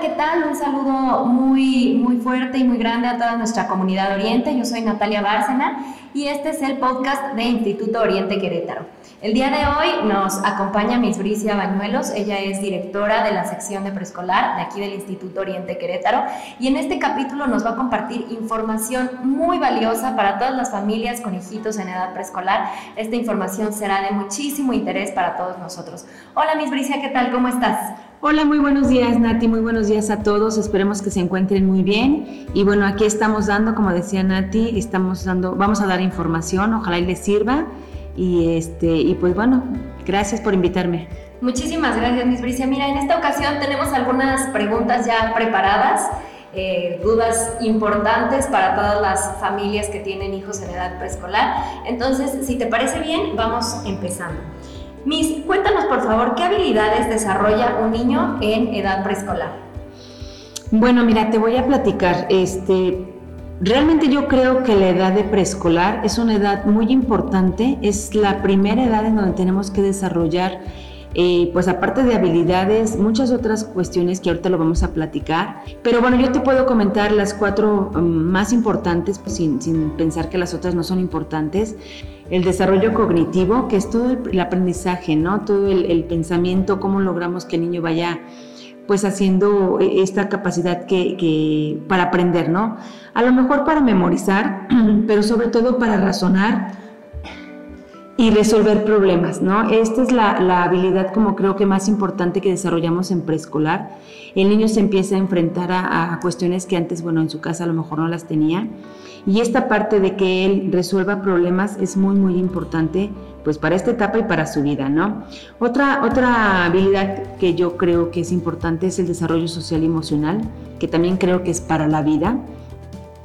¿qué tal? Un saludo muy, muy fuerte y muy grande a toda nuestra comunidad Oriente. Yo soy Natalia Bárcena y este es el podcast de Instituto Oriente Querétaro. El día de hoy nos acompaña Miss Bricia Bañuelos, ella es directora de la sección de preescolar de aquí del Instituto Oriente Querétaro y en este capítulo nos va a compartir información muy valiosa para todas las familias con hijitos en edad preescolar. Esta información será de muchísimo interés para todos nosotros. Hola Miss Bricia, ¿qué tal? ¿Cómo estás? Hola, muy buenos días Nati, muy buenos días a todos, esperemos que se encuentren muy bien y bueno, aquí estamos dando, como decía Nati, estamos dando, vamos a dar información, ojalá y les sirva y este y pues bueno, gracias por invitarme. Muchísimas gracias, Miss Bricia. Mira, en esta ocasión tenemos algunas preguntas ya preparadas, eh, dudas importantes para todas las familias que tienen hijos en edad preescolar. Entonces, si te parece bien, vamos empezando. Miss, cuéntanos por favor, ¿qué habilidades desarrolla un niño en edad preescolar? Bueno, mira, te voy a platicar. Este, realmente yo creo que la edad de preescolar es una edad muy importante, es la primera edad en donde tenemos que desarrollar eh, pues aparte de habilidades, muchas otras cuestiones que ahorita lo vamos a platicar. Pero bueno, yo te puedo comentar las cuatro um, más importantes, pues, sin, pensar que las otras no son importantes. El desarrollo cognitivo, que es todo el, aprendizaje, ¿no? Todo el, pensamiento, cómo logramos que el niño vaya pues haciendo e, esta capacidad que, para aprender, ¿no? A lo mejor para memorizar, pero sobre todo para razonar y resolver problemas, ¿no? Esta es la, habilidad como creo que más importante que desarrollamos en preescolar. El niño se empieza a enfrentar a, cuestiones que antes, bueno, en su casa a lo mejor no las tenía. Y esta parte de que él resuelva problemas es muy, muy importante pues para esta etapa y para su vida, ¿no? Otra, otra habilidad que yo creo que es importante es el desarrollo social y emocional, que también creo que es para la vida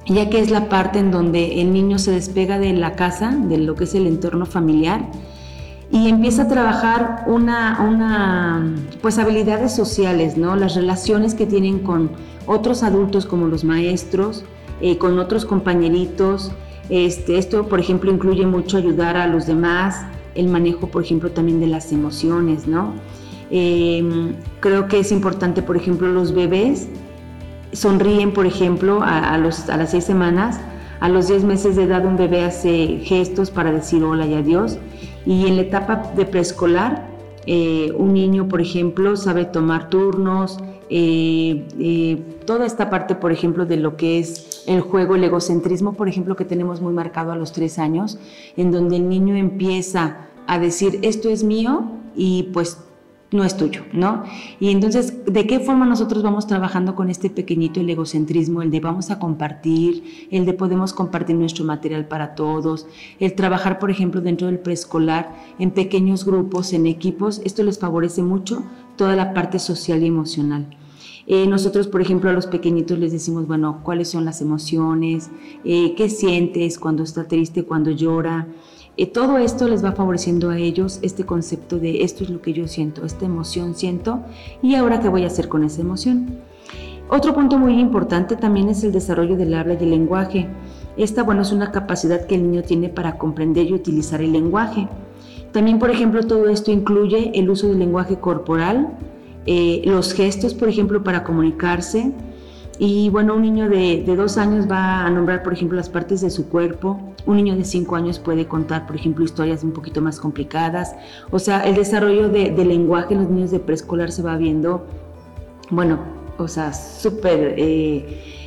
ya que es la parte en donde el niño se despega de la casa, de lo que es el entorno familiar, y empieza a trabajar una, una pues habilidades sociales, ¿no? Las relaciones que tienen con otros adultos como los maestros, eh, con otros compañeritos. Este, esto, por ejemplo, incluye mucho ayudar a los demás, el manejo, por ejemplo, también de las emociones, ¿no? Em, creo que es importante, por ejemplo, los bebés sonríen, por ejemplo, a, los, a las seis semanas. A los diez meses de edad un bebé hace gestos para decir hola y adiós. Y en la etapa de preescolar, eh, un niño, por ejemplo, sabe tomar turnos, eh, eh, toda esta parte, por ejemplo, de lo que es el juego, el egocentrismo, por ejemplo, que tenemos muy marcado a los tres años, en donde el niño empieza a decir, esto es mío y pues no es tuyo, ¿no? Y entonces, ¿de qué forma nosotros vamos trabajando con este pequeñito el egocentrismo, el de vamos a compartir, el de podemos compartir nuestro material para todos, el trabajar, por ejemplo, dentro del preescolar en pequeños grupos, en equipos, esto les favorece mucho toda la parte social y emocional. Eh, nosotros, por ejemplo, a los pequeñitos les decimos, bueno, cuáles son las emociones, eh, qué sientes cuando está triste, cuando llora, y todo esto les va favoreciendo a ellos este concepto de esto es lo que yo siento, esta emoción siento y ahora qué voy a hacer con esa emoción. Otro punto muy importante también es el desarrollo del habla y el lenguaje. Esta, bueno, es una capacidad que el niño tiene para comprender y utilizar el lenguaje. También, por ejemplo, todo esto incluye el uso del lenguaje corporal, eh, los gestos, por ejemplo, para comunicarse, y bueno, un niño de, dos años va a nombrar, por ejemplo, las partes de su cuerpo. Un niño de cinco años puede contar, por ejemplo, historias un poquito más complicadas. O sea, el desarrollo de, lenguaje en los niños de preescolar se va viendo, bueno, o sea, súper... Eh,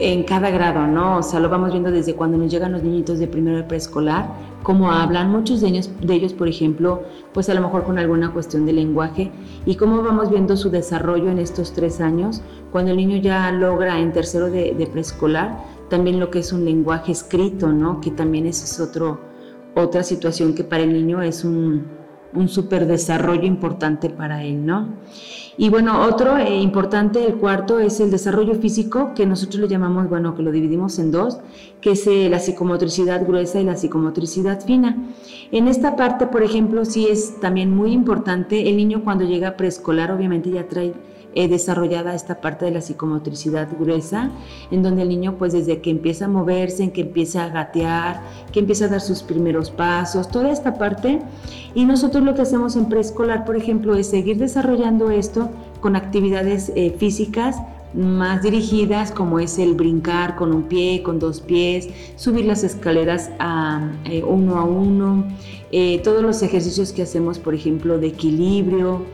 en cada grado, ¿no? O sea, lo vamos viendo desde cuando nos llegan los niñitos de primero de preescolar, cómo hablan, muchos de ellos, de ellos, por ejemplo, pues a lo mejor con alguna cuestión de lenguaje, y cómo vamos viendo su desarrollo en estos tres años, cuando el niño ya logra en tercero de, preescolar, también lo que es un lenguaje escrito, ¿no? Que también es otro, otra situación que para el niño es un, un súper desarrollo importante para él, ¿no? Y bueno, otro eh, importante, el cuarto, es el desarrollo físico, que nosotros le llamamos, bueno, que lo dividimos en dos, que es eh, la psicomotricidad gruesa y la psicomotricidad fina. En esta parte, por ejemplo, sí es también muy importante, el niño cuando llega a preescolar obviamente ya trae eh, desarrollada esta parte de la psicomotricidad gruesa, en donde el niño pues desde que empieza a moverse, en que empieza a gatear, que empieza a dar sus primeros pasos, toda esta parte. Y nosotros lo que hacemos en preescolar, por ejemplo, es seguir desarrollando esto, con actividades eh, físicas más dirigidas como es el brincar con un pie, con dos pies, subir las escaleras a, eh, uno a uno, eh, todos los ejercicios que hacemos, por ejemplo, de equilibrio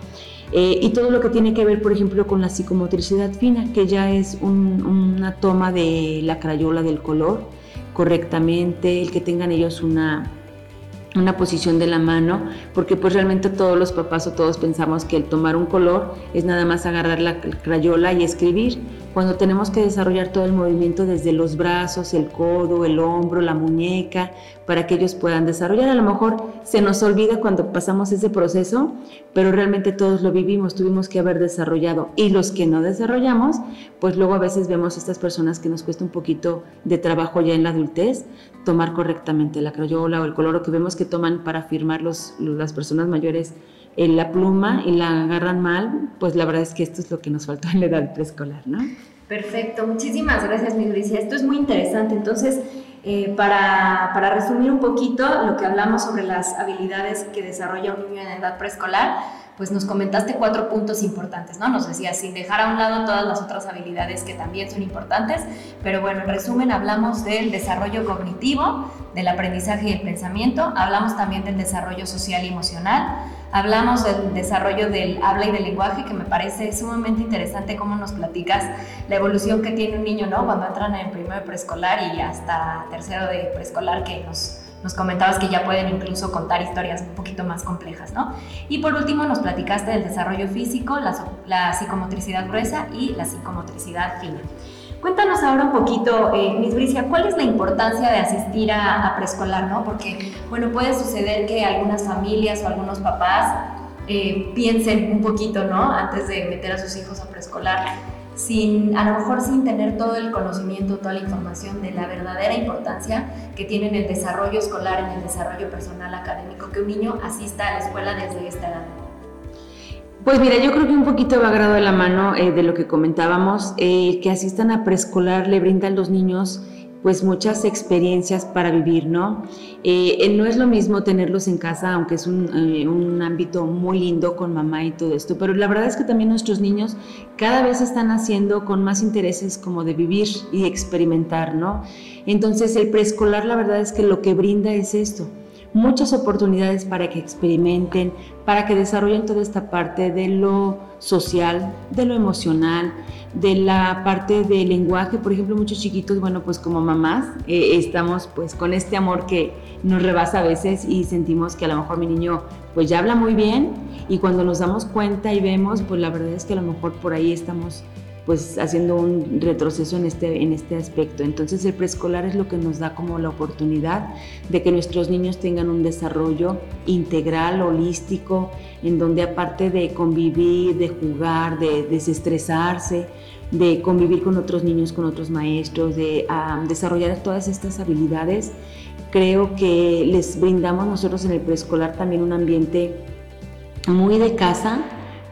eh, y todo lo que tiene que ver, por ejemplo, con la psicomotricidad fina, que ya es una toma de la crayola del color correctamente, el que tengan ellos una una posición de la mano, porque pues realmente todos los papás o todos pensamos que el tomar un color es nada más agarrar la crayola y escribir, cuando tenemos que desarrollar todo el movimiento desde los brazos, el codo, el hombro, la muñeca, para que ellos puedan desarrollar. A lo mejor se nos olvida cuando pasamos ese proceso, pero realmente todos lo vivimos, tuvimos que haber desarrollado. Y los que no desarrollamos, pues luego a veces vemos estas personas que nos cuesta un poquito de trabajo ya en la adultez, tomar correctamente la crayola o el color que vemos que toman para firmar los, las personas mayores en la pluma y la agarran mal, pues la verdad es que esto es lo que nos faltó en la edad preescolar, ¿no? Perfecto, muchísimas gracias, mi. Esto es muy interesante. Entonces, eh, para, para, resumir un poquito lo que hablamos sobre las habilidades que desarrolla un niño en edad preescolar, pues nos comentaste cuatro puntos importantes, ¿no? Nos decías, sin dejar a un lado todas las otras habilidades que también son importantes, pero bueno, en resumen hablamos del desarrollo cognitivo, del aprendizaje y el pensamiento, hablamos también del desarrollo social y emocional, hablamos del desarrollo del habla y del lenguaje, que me parece sumamente interesante cómo nos platicas la evolución que tiene un niño, ¿no? Cuando entran en primero de preescolar y hasta tercero de preescolar, que nos nos comentabas que ya pueden incluso contar historias un poquito más complejas, ¿no? Y por último nos platicaste del desarrollo físico, la, psicomotricidad gruesa y la psicomotricidad fina. Cuéntanos ahora un poquito, eh, Miss Bricia, ¿cuál es la importancia de asistir a, preescolar, no? Porque, bueno, puede suceder que algunas familias o algunos papás eh, piensen un poquito, ¿no? Antes de meter a sus hijos a preescolar sin, a lo mejor sin tener todo el conocimiento, toda la información de la verdadera importancia que tiene en el desarrollo escolar, en el desarrollo personal académico, que un niño asista a la escuela desde esta edad. Pues mira, yo creo que un poquito va grado de la mano eh, de lo que comentábamos, eh, que asistan a preescolar le brinda a los niños pues muchas experiencias para vivir, ¿no? Eh, no es lo mismo tenerlos en casa, aunque es un, un, ámbito muy lindo con mamá y todo esto, pero la verdad es que también nuestros niños cada vez están haciendo con más intereses como de vivir y experimentar, ¿no? Entonces el preescolar la verdad es que lo que brinda es esto, muchas oportunidades para que experimenten, para que desarrollen toda esta parte de lo social, de lo emocional, de la parte del lenguaje, por ejemplo, muchos chiquitos, bueno, pues como mamás, eh, estamos pues con este amor que nos rebasa a veces y sentimos que a lo mejor mi niño pues ya habla muy bien y cuando nos damos cuenta y vemos, pues la verdad es que a lo mejor por ahí estamos pues haciendo un retroceso en este, en este aspecto. Entonces el preescolar es lo que nos da como la oportunidad de que nuestros niños tengan un desarrollo integral, holístico, en donde aparte de convivir, de jugar, de desestresarse, de convivir con otros niños, con otros maestros, de desarrollar todas estas habilidades, creo que les brindamos nosotros en el preescolar también un ambiente muy de casa,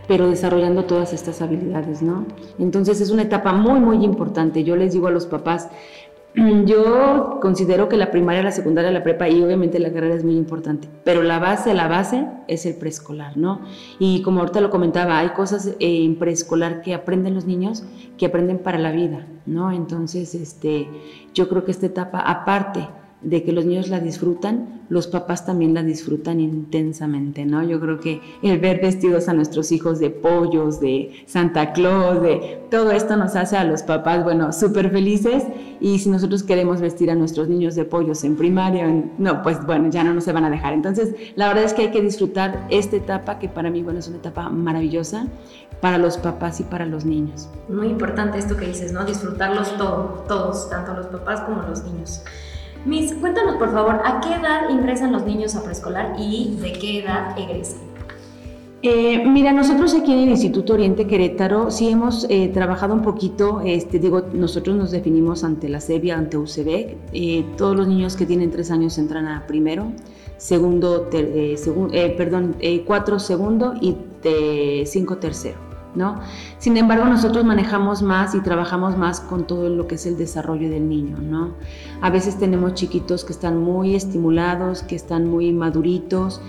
pero desarrollando todas estas habilidades, ¿no? Entonces es una etapa muy, muy importante. Yo les digo a los papás, yo considero que la primaria, la secundaria, la prepa y obviamente la carrera es muy importante, pero la base, la base es el preescolar, ¿no? Y como ahorita lo comentaba, hay cosas en preescolar que aprenden los niños que aprenden para la vida, ¿no? Entonces, este, yo creo que esta etapa, aparte de que los niños la disfrutan, los papás también la disfrutan intensamente, ¿no? Yo creo que el ver vestidos a nuestros hijos de pollos, de Santa Claus, de todo esto nos hace a los papás, bueno, súper felices y si nosotros queremos vestir a nuestros niños de pollos en primaria, no, pues bueno, ya no nos se van a dejar. Entonces, la verdad es que hay que disfrutar esta etapa que para mí, bueno, es una etapa maravillosa para los papás y para los niños. Muy importante esto que dices, ¿no? Disfrutarlos todos, todos, tanto los papás como los niños. Miss, cuéntanos por favor, ¿a qué edad ingresan los niños a preescolar y de qué edad egresan? Eh, mira, nosotros aquí en el Instituto Oriente Querétaro sí hemos eh, trabajado un poquito, este, digo, nosotros nos definimos ante la SEBIA, ante UCB, eh, todos los niños que tienen tres años entran a primero, segundo, perdón, cuatro segundo y cinco tercero. ¿No? Sin embargo, nosotros manejamos más y trabajamos más con todo lo que es el desarrollo del niño, ¿no? A veces tenemos chiquitos que están muy estimulados, que están muy maduritos,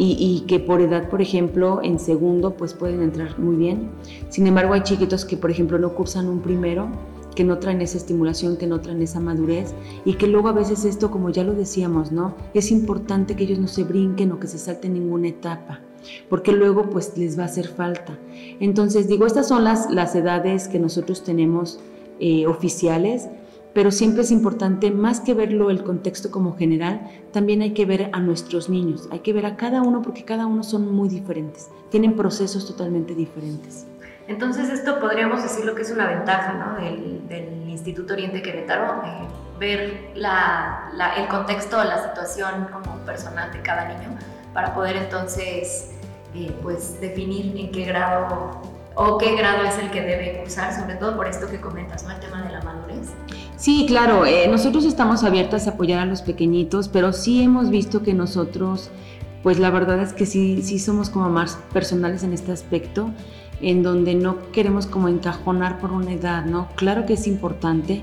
y, que por edad, por ejemplo, en segundo, pues pueden entrar muy bien. Sin embargo, hay chiquitos que, por ejemplo, no cursan un primero, que no traen esa estimulación, que no traen esa madurez y que luego a veces esto, como ya lo decíamos, ¿no? Es importante que ellos no se brinquen o que se salten ninguna etapa porque luego pues les va a hacer falta. Entonces digo, estas son las, las edades que nosotros tenemos eh, oficiales, pero siempre es importante, más que verlo el contexto como general, también hay que ver a nuestros niños, hay que ver a cada uno porque cada uno son muy diferentes, tienen procesos totalmente diferentes. Entonces esto podríamos decir lo que es una ventaja ¿no? del, Instituto Oriente Querétaro, eh, ver la, el contexto, la situación como personal de cada niño para poder entonces eh, pues definir en qué grado o qué grado es el que debe cursar, sobre todo por esto que comentas, ¿no? El tema de la madurez. Sí, claro, eh, nosotros estamos abiertas a apoyar a los pequeñitos, pero sí hemos visto que nosotros, pues la verdad es que sí, sí somos como más personales en este aspecto, en donde no queremos como encajonar por una edad, ¿no? Claro que es importante,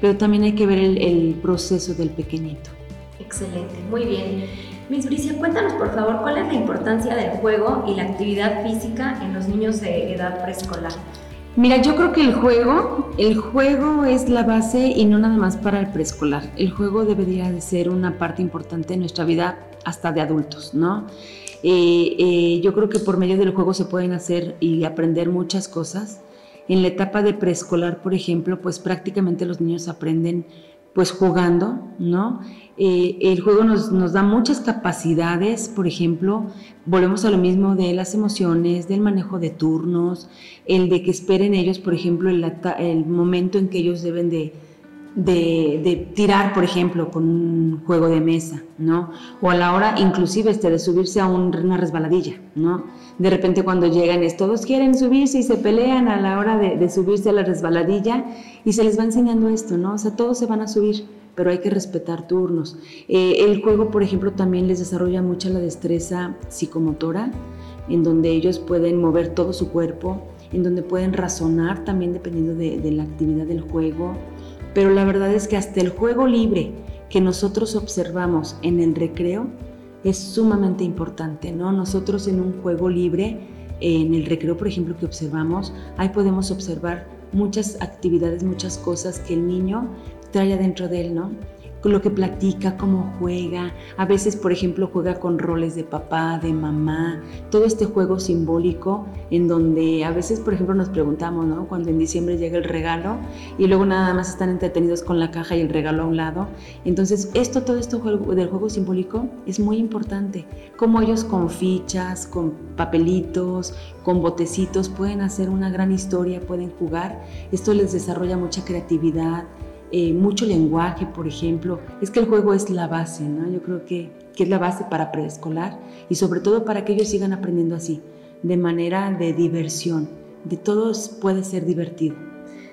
pero también hay que ver el, el proceso del pequeñito. Excelente, muy bien. Miss Bricia, cuéntanos por favor cuál es la importancia del juego y la actividad física en los niños de edad preescolar. Mira, yo creo que el juego, el juego es la base y no nada más para el preescolar. El juego debería de ser una parte importante de nuestra vida hasta de adultos, ¿no? Eh, eh, yo creo que por medio del juego se pueden hacer y aprender muchas cosas. En la etapa de preescolar, por ejemplo, pues prácticamente los niños aprenden pues jugando, ¿no? Eh, el juego nos, nos, da muchas capacidades, por ejemplo, volvemos a lo mismo de las emociones, del manejo de turnos, el de que esperen ellos, por ejemplo, el, el momento en que ellos deben de, de, tirar, por ejemplo, con un juego de mesa, ¿no? O a la hora inclusive este, de subirse a una resbaladilla, ¿no? De repente cuando llegan es, todos quieren subirse y se pelean a la hora de, subirse a la resbaladilla y se les va enseñando esto, ¿no? O sea, todos se van a subir, pero hay que respetar turnos. Eh, el juego, por ejemplo, también les desarrolla mucha la destreza psicomotora, en donde ellos pueden mover todo su cuerpo, en donde pueden razonar también dependiendo de, de la actividad del juego pero la verdad es que hasta el juego libre que nosotros observamos en el recreo es sumamente importante, ¿no? Nosotros en un juego libre, en el recreo, por ejemplo, que observamos, ahí podemos observar muchas actividades, muchas cosas que el niño trae adentro de él, ¿no? Lo que platica, cómo juega. A veces, por ejemplo, juega con roles de papá, de mamá, todo este juego simbólico en donde a veces, por ejemplo, nos preguntamos, ¿no? Cuando en diciembre llega el regalo y luego nada más están entretenidos con la caja y el regalo a un lado. Entonces, esto, todo esto del juego simbólico es muy importante. Cómo ellos con fichas, con papelitos, con botecitos pueden hacer una gran historia, pueden jugar. Esto les desarrolla mucha creatividad, eh, mucho lenguaje, por ejemplo. Es que el juego es la base, ¿no? Yo creo que, que es la base para preescolar y sobre todo para que ellos sigan aprendiendo así, de manera de diversión. De todos puede ser divertido.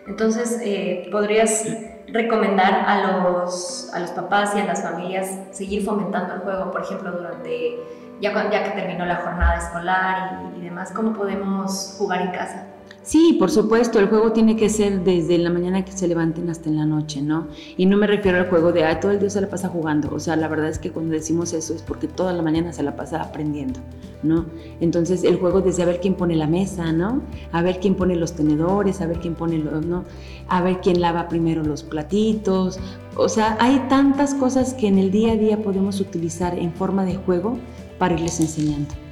Entonces, eh, ¿podrías recomendar a los, a los papás y a las familias seguir fomentando el juego, por ejemplo, durante, ya, ya que terminó la jornada escolar y, y demás? ¿Cómo podemos jugar en casa? Sí, por supuesto, el juego tiene que ser desde la mañana que se levanten hasta en la noche, ¿no? Y no me refiero al juego de, ah, todo el día se la pasa jugando. O sea, la verdad es que cuando decimos eso es porque toda la mañana se la pasa aprendiendo, ¿no? Entonces, el juego desde a ver quién pone la mesa, ¿no? A ver quién pone los tenedores, a ver quién pone los, ¿no? A ver quién lava primero los platitos. O sea, hay tantas cosas que en el día a día podemos utilizar en forma de juego para irles enseñando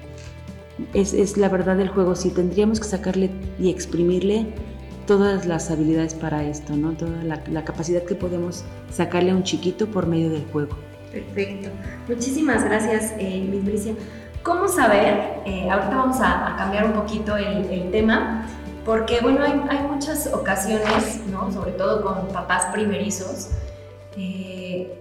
es, la verdad del juego, sí, tendríamos que sacarle y exprimirle todas las habilidades para esto, ¿no? Toda la, capacidad que podemos sacarle a un chiquito por medio del juego. Perfecto. Muchísimas gracias, eh, Miss Bricia. ¿Cómo saber? Eh, ahorita vamos a, cambiar un poquito el, tema, porque bueno, hay, hay, muchas ocasiones, ¿no? Sobre todo con papás primerizos, eh,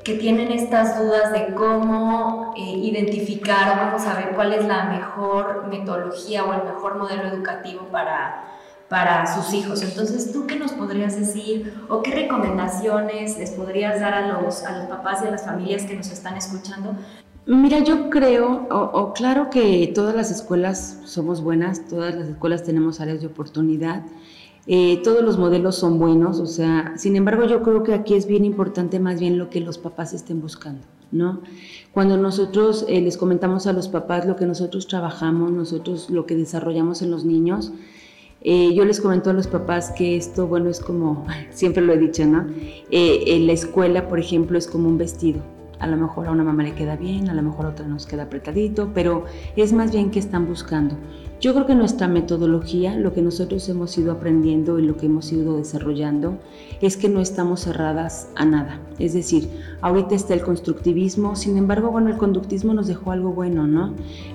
que tienen estas dudas de cómo eh, identificar o cómo saber cuál es la mejor metodología o el mejor modelo educativo para, para sus hijos. Entonces, ¿tú qué nos podrías decir o qué recomendaciones les podrías dar a los, a los papás y a las familias que nos están escuchando Mira, yo creo, o, claro que todas las escuelas somos buenas, todas las escuelas tenemos áreas de oportunidad eh, todos los modelos son buenos, o sea, sin embargo yo creo que aquí es bien importante más bien lo que los papás estén buscando, ¿no? Cuando nosotros eh, les comentamos a los papás lo que nosotros trabajamos, nosotros lo que desarrollamos en los niños, eh, yo les comento a los papás que esto, bueno, es como, siempre lo he dicho, ¿no? En la escuela, por ejemplo, es como un vestido. A lo mejor a una mamá le queda bien, a lo mejor a otra nos queda apretadito, pero es más bien que están buscando. Yo creo que nuestra metodología, lo que nosotros hemos ido aprendiendo y lo que hemos ido desarrollando, es que no estamos cerradas a nada. Es decir, ahorita está el constructivismo, sin embargo, bueno, el conductismo nos dejó algo bueno, ¿no?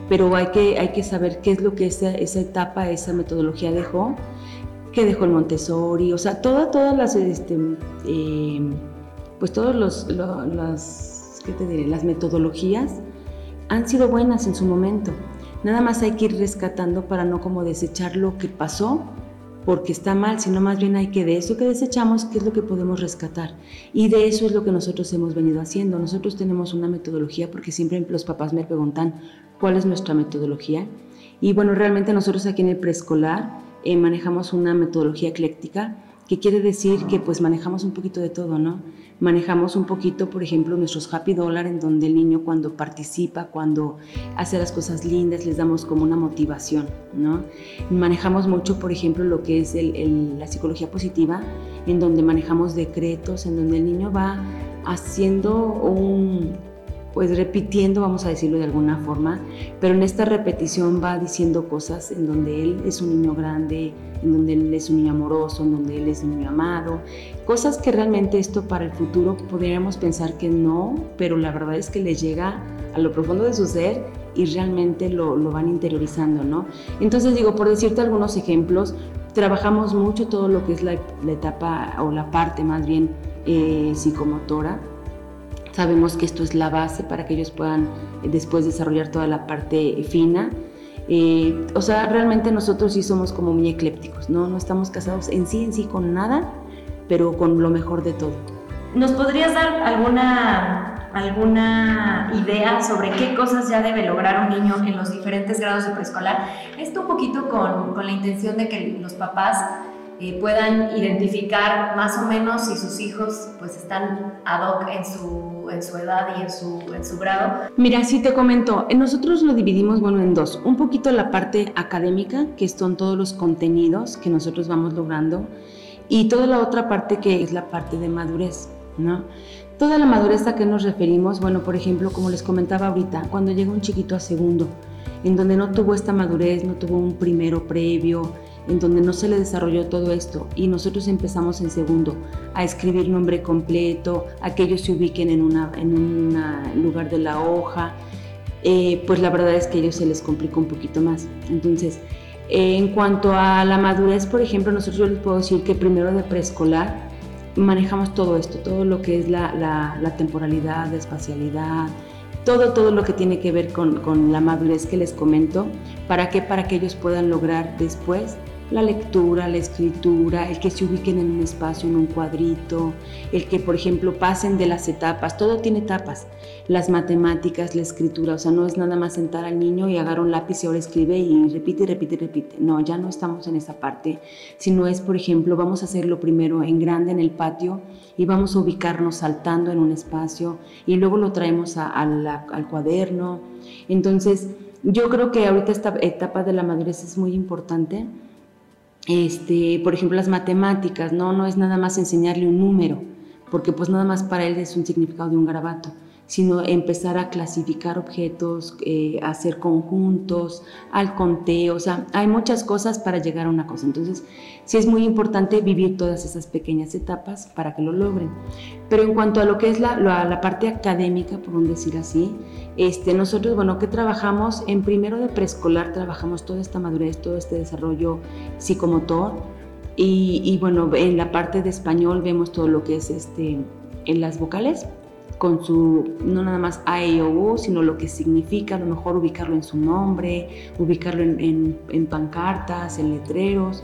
Pero hay que, hay que saber qué es lo que esa, esa etapa, esa metodología dejó, qué dejó el Montessori, o sea, todas, todas las, este, eh, pues todos los, las, ¿qué te diré? Las metodologías han sido buenas en su momento Nada más hay que ir rescatando para no como desechar lo que pasó porque está mal, sino más bien hay que de eso que desechamos, qué es lo que podemos rescatar. Y de eso es lo que nosotros hemos venido haciendo. Nosotros tenemos una metodología porque siempre los papás me preguntan cuál es nuestra metodología. Y bueno, realmente nosotros aquí en el preescolar eh, manejamos una metodología ecléctica que quiere decir que pues manejamos un poquito de todo, ¿no? Manejamos un poquito, por ejemplo, nuestros happy dollar, en donde el niño cuando participa, cuando hace las cosas lindas, les damos como una motivación, ¿no? Manejamos mucho, por ejemplo, lo que es la psicología positiva, en donde manejamos decretos, en donde el niño va haciendo un, pues repitiendo, vamos a decirlo de alguna forma, pero en esta repetición va diciendo cosas en donde él es un niño grande, en donde él es un niño amoroso, en donde él es un niño amado, cosas que realmente esto para el futuro podríamos pensar que no, pero la verdad es que les llega a lo profundo de su ser y realmente lo, van interiorizando, ¿no? Entonces digo, por decirte algunos ejemplos, trabajamos mucho todo lo que es la, etapa o la parte más bien eh, psicomotora, Sabemos que esto es la base para que ellos puedan eh, después desarrollar toda la parte fina. Eh, o sea, realmente nosotros sí somos como muy eclépticos, ¿no? No estamos casados en sí, en sí con nada, pero con lo mejor de todo. ¿Nos podrías dar alguna, alguna idea sobre qué cosas ya debe lograr un niño en los diferentes grados de preescolar? Esto un poquito con, con la intención de que los papás eh, puedan identificar más o menos si sus hijos pues están ad hoc en su, en su edad y en su, en su grado. Mira, sí te comento, eh, nosotros lo dividimos bueno en dos, un poquito la parte académica, que son todos los contenidos que nosotros vamos logrando, y toda la otra parte que es la parte de madurez, ¿no? Toda la madurez a que nos referimos, bueno, por ejemplo, como les comentaba ahorita, cuando llega un chiquito a segundo, en donde no tuvo esta madurez, no tuvo un primero previo, en donde no se le desarrolló todo esto y nosotros empezamos en segundo a escribir nombre completo, a que ellos se ubiquen en un en lugar de la hoja, eh, pues la verdad es que a ellos se les complica un poquito más. Entonces, eh, en cuanto a la madurez, por ejemplo, nosotros les puedo decir que primero de preescolar manejamos todo esto, todo lo que es la, la, temporalidad, la espacialidad, todo, todo lo que tiene que ver con, con, la madurez que les comento, ¿para qué? Para que ellos puedan lograr después la lectura, la escritura, el que se ubiquen en un espacio, en un cuadrito, el que, por ejemplo, pasen de las etapas, todo tiene etapas, las matemáticas, la escritura, o sea, no es nada más sentar al niño y agarrar un lápiz y ahora escribe y repite, repite, repite. No, ya no estamos en esa parte, sino es, por ejemplo, vamos a hacerlo primero en grande en el patio y vamos a ubicarnos saltando en un espacio y luego lo traemos al cuaderno. Entonces, yo creo que ahorita esta etapa de la madurez es muy importante este, por ejemplo, las matemáticas, ¿no? No es nada más enseñarle un número, porque pues nada más para él es un significado de un garabato sino empezar a clasificar objetos, eh, hacer conjuntos, al conteo, o sea, hay muchas cosas para llegar a una cosa. Entonces, sí es muy importante vivir todas esas pequeñas etapas para que lo logren. Pero en cuanto a lo que es la, la, parte académica, por decir así, este, nosotros, bueno, que trabajamos? En primero de preescolar trabajamos toda esta madurez, todo este desarrollo psicomotor. Y, y bueno, en la parte de español vemos todo lo que es este, en las vocales, con su, no nada más A, E, o U, sino lo que significa, a lo mejor ubicarlo en su nombre, ubicarlo en, en, pancartas, en letreros.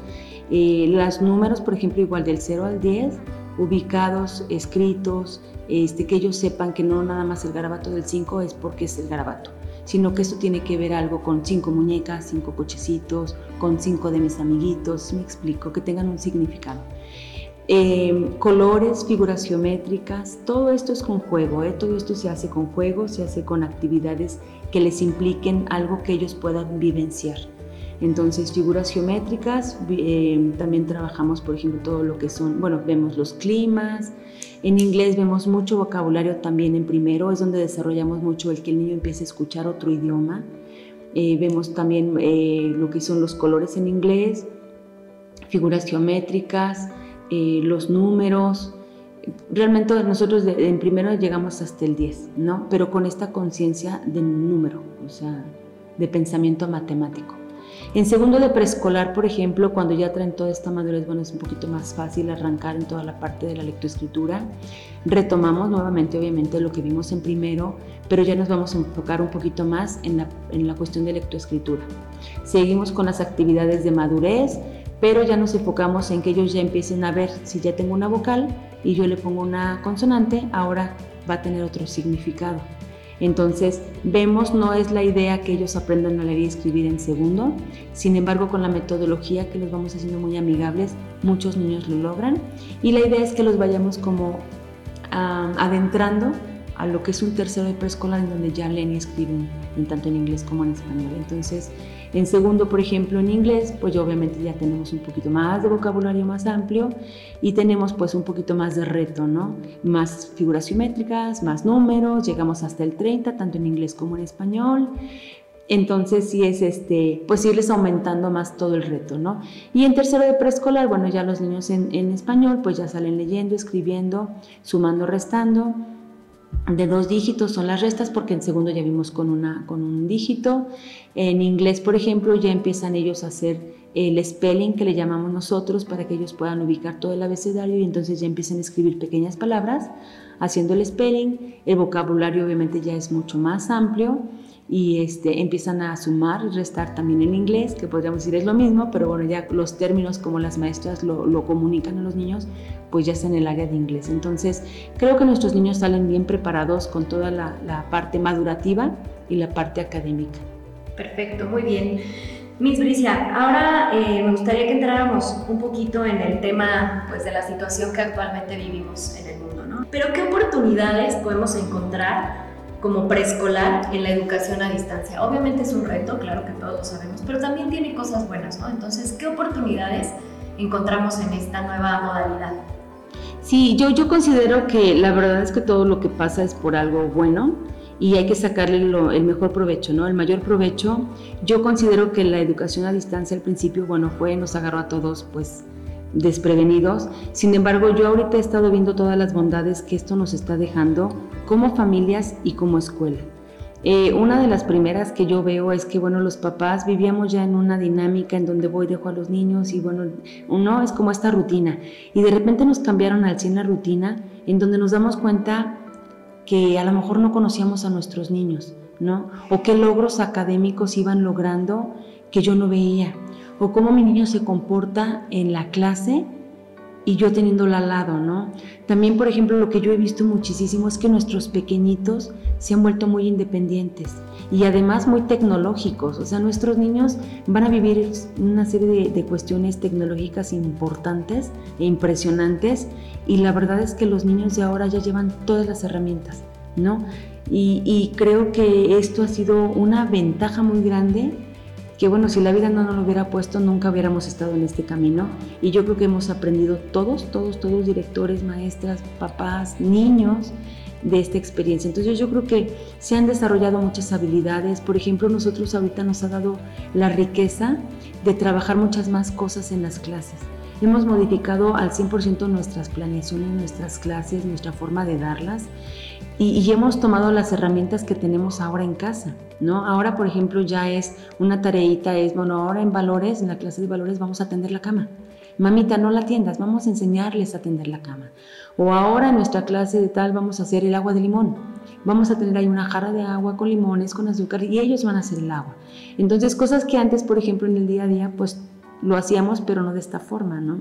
Eh, los números, por ejemplo, igual del 0 al 10, ubicados, escritos, este, que ellos sepan que no nada más el garabato del 5 es porque es el garabato, sino que esto tiene que ver algo con cinco muñecas, cinco cochecitos, con cinco de mis amiguitos, me explico, que tengan un significado. Eh, colores, figuras geométricas, todo esto es con juego, ¿eh? todo esto se hace con juego, se hace con actividades que les impliquen algo que ellos puedan vivenciar. Entonces, figuras geométricas, eh, también trabajamos, por ejemplo, todo lo que son, bueno, vemos los climas. En inglés vemos mucho vocabulario también en primero, es donde desarrollamos mucho el que el niño empiece a escuchar otro idioma. Eh, vemos también eh, lo que son los colores en inglés, figuras geométricas, los números. Realmente nosotros en primero llegamos hasta el 10, ¿no? Pero con esta conciencia de número, o sea, de pensamiento matemático. En segundo de preescolar, por ejemplo, cuando ya traen toda esta madurez, bueno, es un poquito más fácil arrancar en toda la parte de la lectoescritura. Retomamos nuevamente, obviamente, lo que vimos en primero, pero ya nos vamos a enfocar un poquito más en la, en la cuestión de lectoescritura. Seguimos con las actividades de madurez, pero ya nos enfocamos en que ellos ya empiecen a ver si ya tengo una vocal y yo le pongo una consonante, ahora va a tener otro significado. Entonces, vemos, no es la idea que ellos aprendan a leer y escribir en segundo, sin embargo, con la metodología que los vamos haciendo muy amigables, muchos niños lo logran y la idea es que los vayamos como adentrando a lo que es un tercero de preescolar en donde ya leen y escriben tanto en inglés como en español. Entonces, en segundo, por ejemplo, en inglés, pues obviamente ya tenemos un poquito más de vocabulario más amplio y tenemos pues un poquito más de reto, ¿no? Más figuras geométricas, más números, llegamos hasta el 30, tanto en inglés como en español. Entonces sí es este, pues irles aumentando más todo el reto, ¿no? Y en tercero de preescolar, bueno, ya los niños en, en español pues ya salen leyendo, escribiendo, sumando, restando de dos dígitos son las restas porque en segundo ya vimos con, una, con un dígito. En inglés, por ejemplo, ya empiezan ellos a hacer el spelling que le llamamos nosotros para que ellos puedan ubicar todo el abecedario y entonces ya empiezan a escribir pequeñas palabras haciendo el spelling. El vocabulario obviamente ya es mucho más amplio y este, empiezan a sumar y restar también en inglés, que podríamos decir es lo mismo, pero bueno, ya los términos como las maestras lo, lo, comunican a los niños, pues ya está en el área de inglés. Entonces, creo que nuestros niños salen bien preparados con toda la, la parte madurativa y la parte académica. Perfecto, muy bien. Miss Bricia, ahora eh, me gustaría que entráramos un poquito en el tema pues, de la situación que actualmente vivimos en el mundo, ¿no? Pero ¿qué oportunidades podemos encontrar como preescolar en la educación a distancia. Obviamente es un reto, claro que todos lo sabemos, pero también tiene cosas buenas, ¿no? Entonces, ¿qué oportunidades encontramos en esta nueva modalidad? Sí, yo, yo considero que la verdad es que todo lo que pasa es por algo bueno y hay que sacarle el mejor provecho, ¿no? El mayor provecho. Yo considero que la educación a distancia al principio, bueno, fue, nos agarró a todos, pues desprevenidos. Sin embargo, yo ahorita he estado viendo todas las bondades que esto nos está dejando como familias y como escuela. Eh, una de las primeras que yo veo es que, bueno, los papás vivíamos ya en una dinámica en donde voy, dejo a los niños y, bueno, uno es como esta rutina. Y de repente nos cambiaron al 100 la rutina, en donde nos damos cuenta que a lo mejor no conocíamos a nuestros niños, ¿no? O qué logros académicos iban logrando que yo no veía o cómo mi niño se comporta en la clase y yo teniéndola al lado, ¿no? También, por ejemplo, lo que yo he visto muchísimo es que nuestros pequeñitos se han vuelto muy independientes y además muy tecnológicos. O sea, nuestros niños van a vivir una serie de, cuestiones tecnológicas importantes e impresionantes y la verdad es que los niños de ahora ya llevan todas las herramientas, ¿no? Y, y creo que esto ha sido una ventaja muy grande que bueno, si la vida no nos lo hubiera puesto, nunca hubiéramos estado en este camino. Y yo creo que hemos aprendido todos, todos, todos, directores, maestras, papás, niños, de esta experiencia. Entonces yo creo que se han desarrollado muchas habilidades. Por ejemplo, nosotros ahorita nos ha dado la riqueza de trabajar muchas más cosas en las clases. Hemos modificado al 100% nuestras planeaciones, nuestras clases, nuestra forma de darlas y, hemos tomado las herramientas que tenemos ahora en casa, ¿no? Ahora, por ejemplo, ya es una tareita, es, bueno, ahora en valores, en la clase de valores vamos a tender la cama. Mamita, no la atiendas, vamos a enseñarles a tender la cama. O ahora en nuestra clase de tal vamos a hacer el agua de limón. Vamos a tener ahí una jarra de agua con limones, con azúcar y ellos van a hacer el agua. Entonces, cosas que antes, por ejemplo, en el día a día, pues lo hacíamos, pero no de esta forma, ¿no?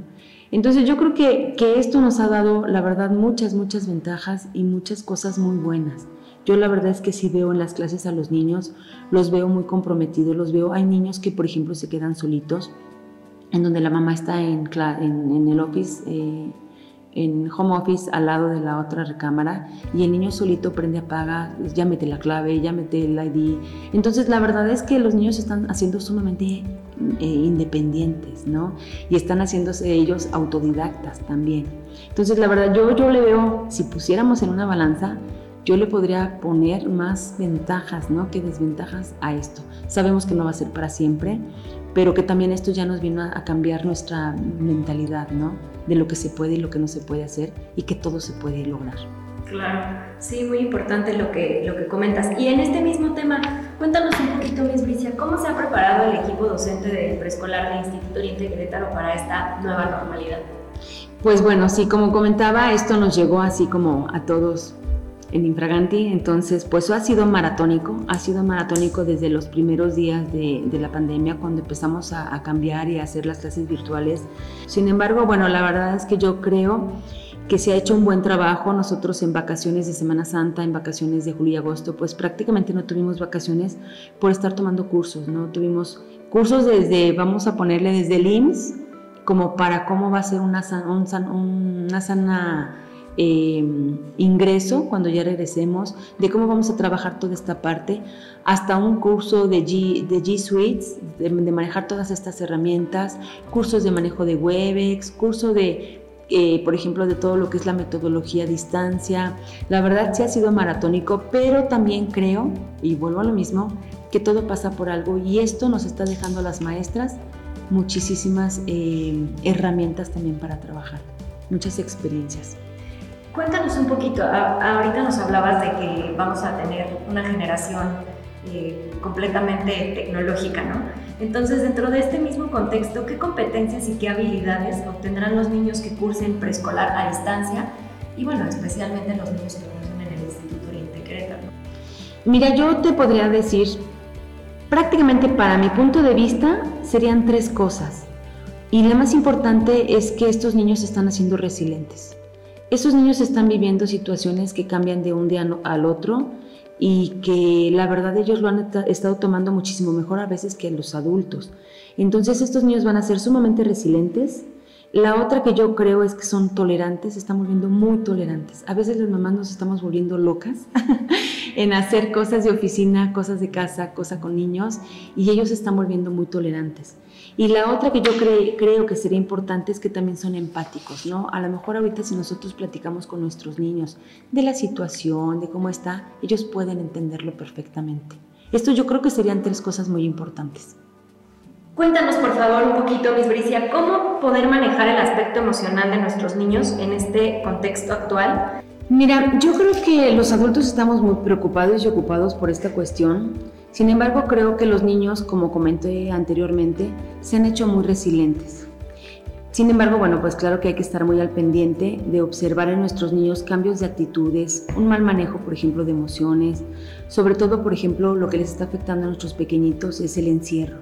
Entonces yo creo que, que esto nos ha dado, la verdad, muchas, muchas ventajas y muchas cosas muy buenas. Yo la verdad es que sí veo en las clases a los niños, los veo muy comprometidos, los veo, hay niños que por ejemplo se quedan solitos, en donde la mamá está en, en, el office eh, en home office al lado de la otra recámara y el niño solito prende, apaga, ya mete la clave, ya mete el ID. Entonces la verdad es que los niños están haciendo sumamente eh, independientes, ¿no? Y están haciéndose ellos autodidactas también. Entonces la verdad yo, yo le veo, si pusiéramos en una balanza, yo le podría poner más ventajas, ¿no? Que desventajas a esto. Sabemos que no va a ser para siempre, pero que también esto ya nos vino a, cambiar nuestra mentalidad, ¿no? De lo que se puede y lo que no se puede hacer y que todo se puede lograr. Claro, sí, muy importante lo que, lo que comentas. Y en este mismo tema, cuéntanos un poquito, Miss Bricia, ¿cómo se ha preparado el equipo docente del preescolar del Instituto Oriente Querétaro para esta nueva normalidad? Pues bueno, sí, como comentaba, esto nos llegó así como a todos en Infraganti, entonces pues ha sido maratónico, ha sido maratónico desde los primeros días de, la pandemia cuando empezamos a, cambiar y a hacer las clases virtuales. Sin embargo, bueno, la verdad es que yo creo que se ha hecho un buen trabajo. Nosotros en vacaciones de Semana Santa, en vacaciones de julio y agosto, pues prácticamente no tuvimos vacaciones por estar tomando cursos, ¿no? Tuvimos cursos desde, vamos a ponerle desde el IMSS, como para cómo va a ser una, una sana Em, ingreso cuando ya regresemos, de cómo vamos a trabajar toda esta parte, hasta un curso de G, de G Suites, de, manejar todas estas herramientas, cursos de manejo de Webex, curso de eh, por ejemplo, de todo lo que es la metodología a distancia. La verdad sí ha sido maratónico, pero también creo, y vuelvo a lo mismo, que todo pasa por algo y esto nos está dejando a las maestras muchísimas eh, herramientas también para trabajar, muchas experiencias. Cuéntanos un poquito, ahorita nos hablabas de que vamos a tener una generación eh, completamente tecnológica, ¿no? Entonces, dentro de este mismo contexto, ¿qué competencias y qué habilidades obtendrán los niños que cursen preescolar a distancia? Y bueno, especialmente los niños que cursen en el Instituto Oriente Querétaro. Mira, yo te podría decir, prácticamente para mi punto de vista, serían tres cosas. Y la más importante es que estos niños están haciendo resilientes. Esos niños están viviendo situaciones que cambian de un día al otro y que la verdad ellos lo han estado tomando muchísimo mejor a veces que los adultos. Entonces estos niños van a ser sumamente resilientes. La otra que yo creo es que son tolerantes, están volviendo muy tolerantes. A veces las mamás nos estamos volviendo locas en hacer cosas de oficina, cosas de casa, cosas con niños y ellos están volviendo muy tolerantes. Y la otra que yo creo que sería importante es que también son empáticos, ¿no? A lo mejor ahorita si nosotros platicamos con nuestros niños de la situación, de cómo está, ellos pueden entenderlo perfectamente. Esto yo creo que serían tres cosas muy importantes. Cuéntanos por favor un poquito, Miss Bricia, cómo poder manejar el aspecto emocional de nuestros niños en este contexto actual. Mira, yo creo que los adultos estamos muy preocupados y ocupados por esta cuestión sin embargo, creo que los niños, como comenté anteriormente, se han hecho muy resilientes. Sin embargo, bueno, pues claro que hay que estar muy al pendiente de observar en nuestros niños cambios de actitudes, un mal manejo, por ejemplo, de emociones. Sobre todo, por ejemplo, lo que les está afectando a nuestros pequeñitos es el encierro.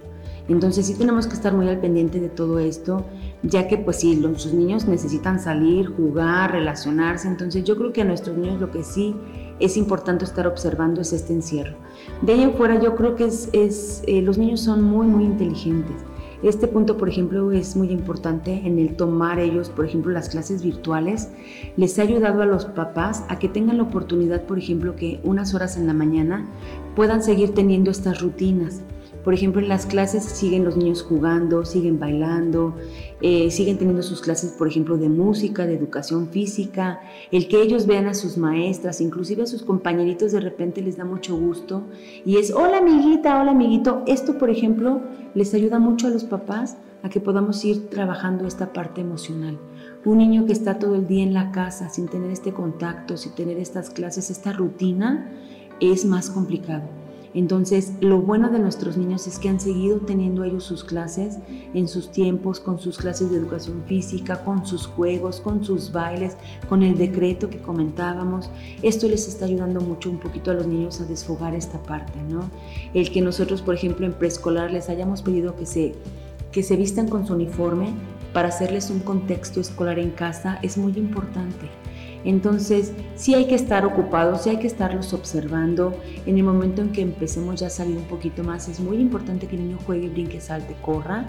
Entonces sí tenemos que estar muy al pendiente de todo esto, ya que pues sí, los niños necesitan salir, jugar, relacionarse. Entonces yo creo que a nuestros niños lo que sí es importante estar observando es este encierro. De ahí en fuera yo creo que es eh, los niños son muy, muy inteligentes. Este punto, por ejemplo, es muy importante en el tomar ellos, por ejemplo, las clases virtuales. Les ha ayudado a los papás a que tengan la oportunidad, por ejemplo, que unas horas en la mañana puedan seguir teniendo estas rutinas. Por ejemplo, en las clases siguen los niños jugando, siguen bailando, eh, siguen teniendo sus clases, por ejemplo, de música, de educación física, el que ellos vean a sus maestras, inclusive a sus compañeritos de repente les da mucho gusto y es, hola amiguita, hola amiguito. Esto, por ejemplo, les ayuda mucho a los papás a que podamos ir trabajando esta parte emocional. Un niño que está todo el día en la casa sin tener este contacto, sin tener estas clases, esta rutina, es más complicado. Entonces, lo bueno de nuestros niños es que han seguido teniendo ellos sus clases en sus tiempos, con sus clases de educación física, con sus juegos, con sus bailes, con el decreto que comentábamos. Esto les está ayudando mucho un poquito a los niños a desfogar esta parte, ¿no? El que nosotros, por ejemplo, en preescolar les hayamos pedido que se, que se vistan con su uniforme para hacerles un contexto escolar en casa es muy importante Entonces, sí hay que estar ocupados, sí hay que estarlos observando. En el momento en que empecemos ya a salir un poquito más, es muy importante que el niño juegue, brinque, salte, corra,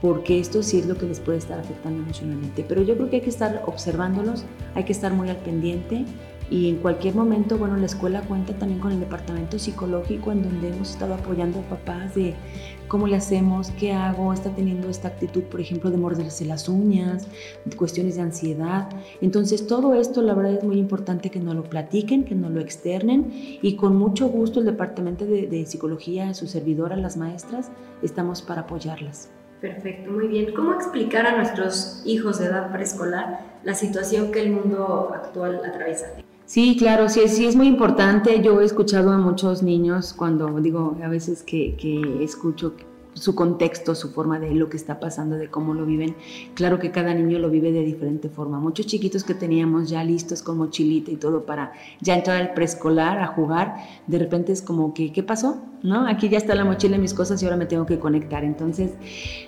porque esto sí es lo que les puede estar afectando emocionalmente. Pero yo creo que hay que estar observándolos, hay que estar muy al pendiente y en cualquier momento, bueno, la escuela cuenta también con el departamento psicológico en donde hemos estado apoyando a papás de cómo le hacemos, qué hago, está teniendo esta actitud, por ejemplo, de morderse las uñas, cuestiones de ansiedad. Entonces, todo esto, la verdad, es muy importante que nos lo platiquen, que nos lo externen y con mucho gusto el departamento de, de psicología, su servidora, las maestras, estamos para apoyarlas. Perfecto, muy bien. ¿Cómo explicar a nuestros hijos de edad preescolar la situación que el mundo actual atraviesa? Sí, claro, sí, sí es muy importante. Yo he escuchado a muchos niños cuando digo, a veces que, que escucho su contexto, su forma de lo que está pasando, de cómo lo viven. Claro que cada niño lo vive de diferente forma. Muchos chiquitos que teníamos ya listos con mochilita y todo para ya entrar al preescolar a jugar, de repente es como que, ¿qué pasó? ¿No? Aquí ya está la mochila y mis cosas y ahora me tengo que conectar. Entonces,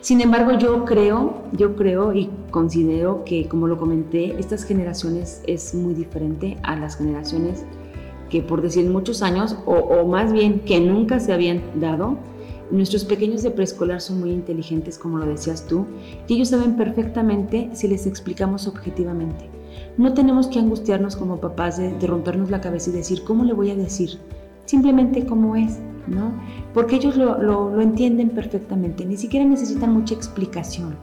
sin embargo, yo creo, yo creo y considero que, como lo comenté, estas generaciones es muy diferente a las generaciones que por decir muchos años, o, o más bien que nunca se habían dado, Nuestros pequeños de preescolar son muy inteligentes, como lo decías tú, y ellos saben perfectamente si les explicamos objetivamente. No tenemos que angustiarnos como papás de, rompernos la cabeza y decir, ¿cómo le voy a decir? Simplemente cómo es, ¿no? Porque ellos lo, entienden perfectamente, ni siquiera necesitan mucha explicación.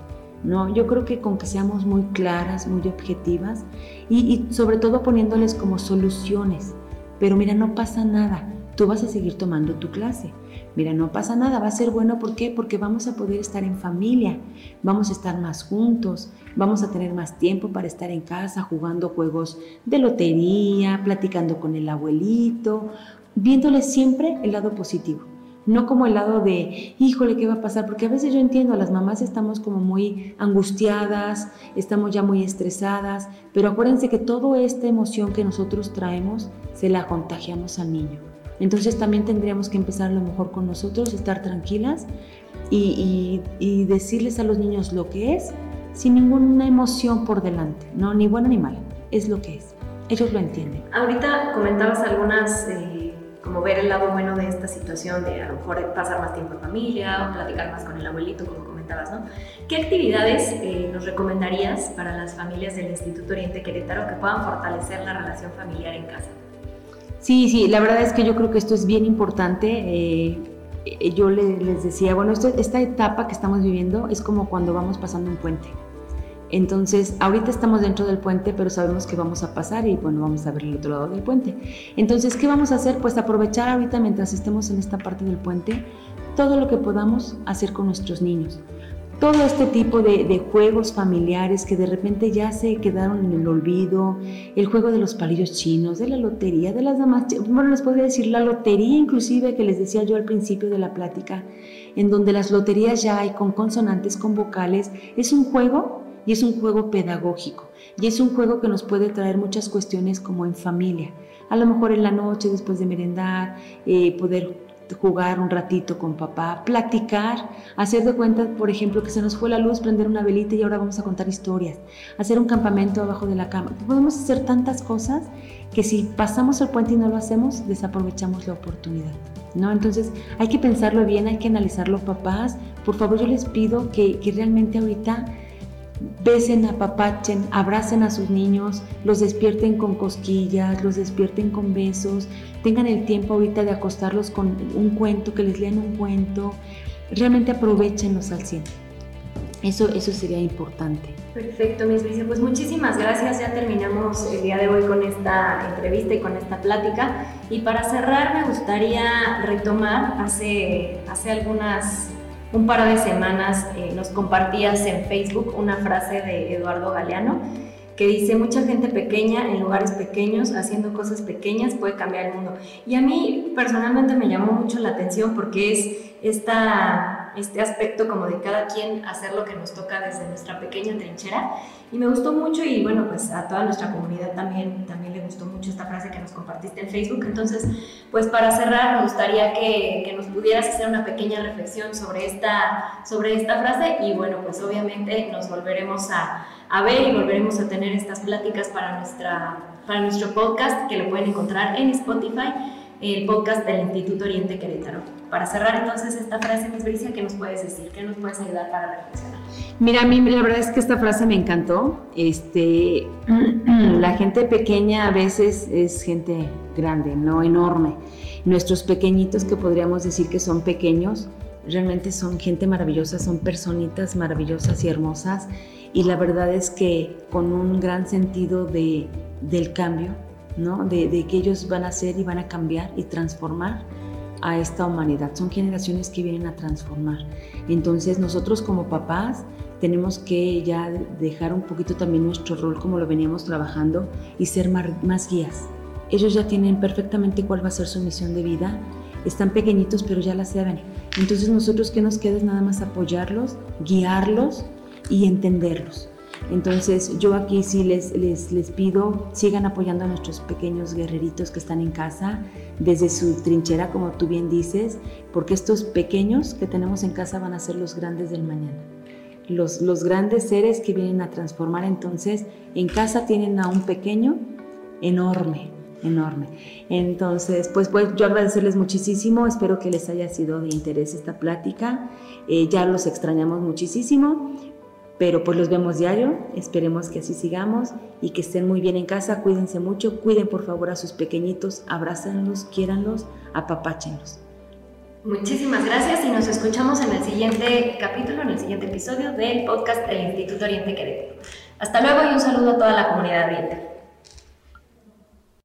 ¿no? Yo creo que con que seamos muy claras, muy objetivas y, sobre todo poniéndoles como soluciones. Pero mira, no pasa nada, tú vas a seguir tomando tu clase. Mira, no pasa nada, va a ser bueno, ¿por qué? Porque vamos a poder estar en familia, vamos a estar más juntos, vamos a tener más tiempo para estar en casa jugando juegos de lotería, platicando con el abuelito, viéndole siempre el lado positivo. No como el lado de, híjole, ¿qué va a pasar? Porque a veces yo entiendo, las mamás estamos como muy angustiadas, estamos ya muy estresadas, pero acuérdense que toda esta emoción que nosotros traemos se la contagiamos al niño. Entonces también tendríamos que empezar a lo mejor con nosotros, estar tranquilas y, decirles a los niños lo que es sin ninguna emoción por delante, no ni buena ni mala, es lo que es. Ellos lo entienden. Ahorita comentabas algunas, eh, como ver el lado bueno de esta situación, de a lo mejor pasar más tiempo en familia o platicar más con el abuelito, como comentabas, ¿no? ¿Qué actividades eh, nos recomendarías para las familias del Instituto Oriente Querétaro que puedan fortalecer la relación familiar en casa? Sí, sí, la verdad es que yo creo que esto es bien importante. Eh, yo les decía, bueno, esta etapa que estamos viviendo es como cuando vamos pasando un puente. Entonces, ahorita estamos dentro del puente, pero sabemos que vamos a pasar y bueno, vamos a ver el otro lado del puente. Entonces, ¿qué vamos a hacer? Pues aprovechar ahorita mientras estemos en esta parte del puente todo lo que podamos hacer con nuestros niños todo este tipo de, juegos familiares que de repente ya se quedaron en el olvido, el juego de los palillos chinos, de la lotería, de las demás, bueno, les podría decir la lotería inclusive que les decía yo al principio de la plática, en donde las loterías ya hay con consonantes, con vocales, es un juego y es un juego pedagógico y es un juego que nos puede traer muchas cuestiones como en familia. A lo mejor en la noche, después de merendar, eh, poder jugar un ratito con papá, platicar, hacer de cuenta, por ejemplo, que se nos fue la luz, prender una velita y ahora vamos a contar historias, hacer un campamento abajo de la cama. Podemos hacer tantas cosas que si pasamos el puente y no lo hacemos, desaprovechamos la oportunidad. ¿no? Entonces hay que pensarlo bien, hay que analizarlo, papás. Por favor, yo les pido que, que realmente ahorita besen, apapachen, abracen a sus niños, los despierten con cosquillas, los despierten con besos, tengan el tiempo ahorita de acostarlos con un cuento, que les lean un cuento, realmente aprovechenlos al 100. Eso, eso sería importante. Perfecto, Miss Vicia. Pues muchísimas gracias. Ya terminamos el día de hoy con esta entrevista y con esta plática. Y para cerrar, me gustaría retomar hace, hace algunas un par de semanas eh, nos compartías en Facebook una frase de Eduardo Galeano que dice, mucha gente pequeña en lugares pequeños, haciendo cosas pequeñas, puede cambiar el mundo. Y a mí personalmente me llamó mucho la atención porque es esta, este aspecto como de cada quien hacer lo que nos toca desde nuestra pequeña trinchera. Y me gustó mucho y bueno, pues a toda nuestra comunidad también, también le gustó mucho esta frase que nos compartiste en Facebook. Entonces, pues para cerrar, me gustaría que, que nos pudieras hacer una pequeña reflexión sobre esta, sobre esta frase y bueno, pues obviamente nos volveremos a, a ver y volveremos a tener estas pláticas para, nuestra, para nuestro podcast que lo pueden encontrar en Spotify, el podcast del Instituto Oriente Querétaro. Para cerrar entonces esta frase, Miss Bricia, ¿qué nos puedes decir? ¿Qué nos puedes ayudar para reflexionar? Mira, a mí la verdad es que esta frase me encantó. Este, la gente pequeña a veces es gente grande, no enorme. Nuestros pequeñitos que podríamos decir que son pequeños, realmente son gente maravillosa, son personitas maravillosas y hermosas. Y la verdad es que con un gran sentido de, del cambio, ¿no? De, de que ellos van a ser y van a cambiar y transformar a esta humanidad. Son generaciones que vienen a transformar. Entonces nosotros como papás tenemos que ya dejar un poquito también nuestro rol como lo veníamos trabajando y ser más guías. Ellos ya tienen perfectamente cuál va a ser su misión de vida. Están pequeñitos pero ya la saben. Entonces nosotros que nos queda es nada más apoyarlos, guiarlos y entenderlos. Entonces yo aquí sí les, les, les, pido, sigan apoyando a nuestros pequeños guerreritos que están en casa desde su trinchera, como tú bien dices, porque estos pequeños que tenemos en casa van a ser los grandes del mañana. Los, los grandes seres que vienen a transformar. Entonces en casa tienen a un pequeño enorme, enorme. Entonces, pues, pues yo agradecerles muchísimo, espero que les haya sido de interés esta plática, eh, ya los extrañamos muchísimo, pero pues los vemos diario, esperemos que así sigamos y que estén muy bien en casa, cuídense mucho, cuiden por favor a sus pequeñitos, abrácenlos, quiéranlos, apapáchenlos. Muchísimas gracias y nos escuchamos en el siguiente capítulo, en el siguiente episodio del podcast del Instituto Oriente Querétaro. Hasta luego y un saludo a toda la comunidad Oriente.